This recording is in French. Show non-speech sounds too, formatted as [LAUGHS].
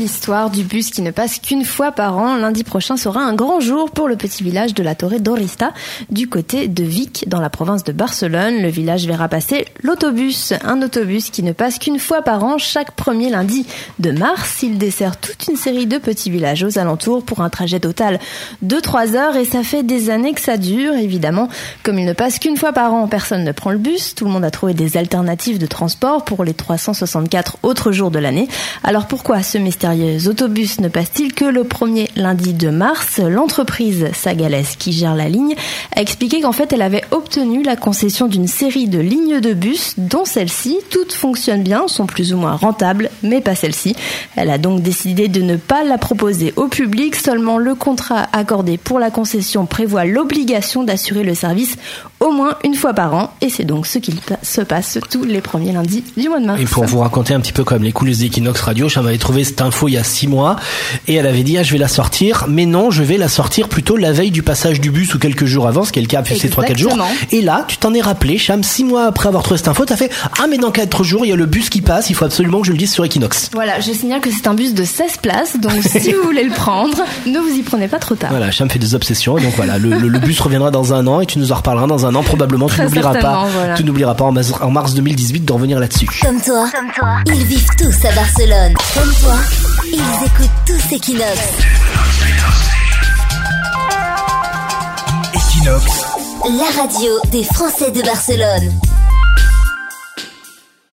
L'histoire du bus qui ne passe qu'une fois par an, lundi prochain, sera un grand jour pour le petit village de la Torre d'Orista, du côté de Vic, dans la province de Barcelone. Le village verra passer l'autobus, un autobus qui ne passe qu'une fois par an, chaque premier lundi de mars. Il dessert toute une série de petits villages aux alentours pour un trajet total de 3 heures et ça fait des années que ça dure, évidemment. Comme il ne passe qu'une fois par an, personne ne prend le bus. Tout le monde a trouvé des alternatives de transport pour les 364 autres jours de l'année. Alors pourquoi ce autobus ne passe-t-il que le premier lundi de mars L'entreprise Sagales, qui gère la ligne, a expliqué qu'en fait elle avait obtenu la concession d'une série de lignes de bus, dont celle-ci. Toutes fonctionnent bien, sont plus ou moins rentables, mais pas celle-ci. Elle a donc décidé de ne pas la proposer au public. Seulement le contrat accordé pour la concession prévoit l'obligation d'assurer le service au moins une fois par an, et c'est donc ce qui se passe tous les premiers lundis du mois de mars. Et pour vous raconter un petit peu comme les coulisses d'Equinox Radio, je m'avais trouvé cette info il y a six mois, et elle avait dit ah je vais la sortir, mais non je vais la sortir plutôt la veille du passage du bus ou quelques jours avant, ce qui est le cas ces trois quatre jours. Et là tu t'en es rappelé, Cham, six mois après avoir trouvé cette info, t'as fait ah mais dans quatre jours il y a le bus qui passe, il faut absolument que je le dise sur Equinox. Voilà, je signale que c'est un bus de 16 places, donc si [LAUGHS] vous voulez le prendre, ne vous y prenez pas trop tard. Voilà, Cham fait des obsessions, donc voilà, le, le, bus reviendra dans un an et tu nous en reparleras dans un an probablement. Tu n'oublieras pas, tu n'oublieras pas en mars, 2018 de revenir là-dessus. Comme toi, comme toi, ils vivent tous à Barcelone. Comme toi, ils écoutent tous Equinox. Equinox. La radio des Français de Barcelone.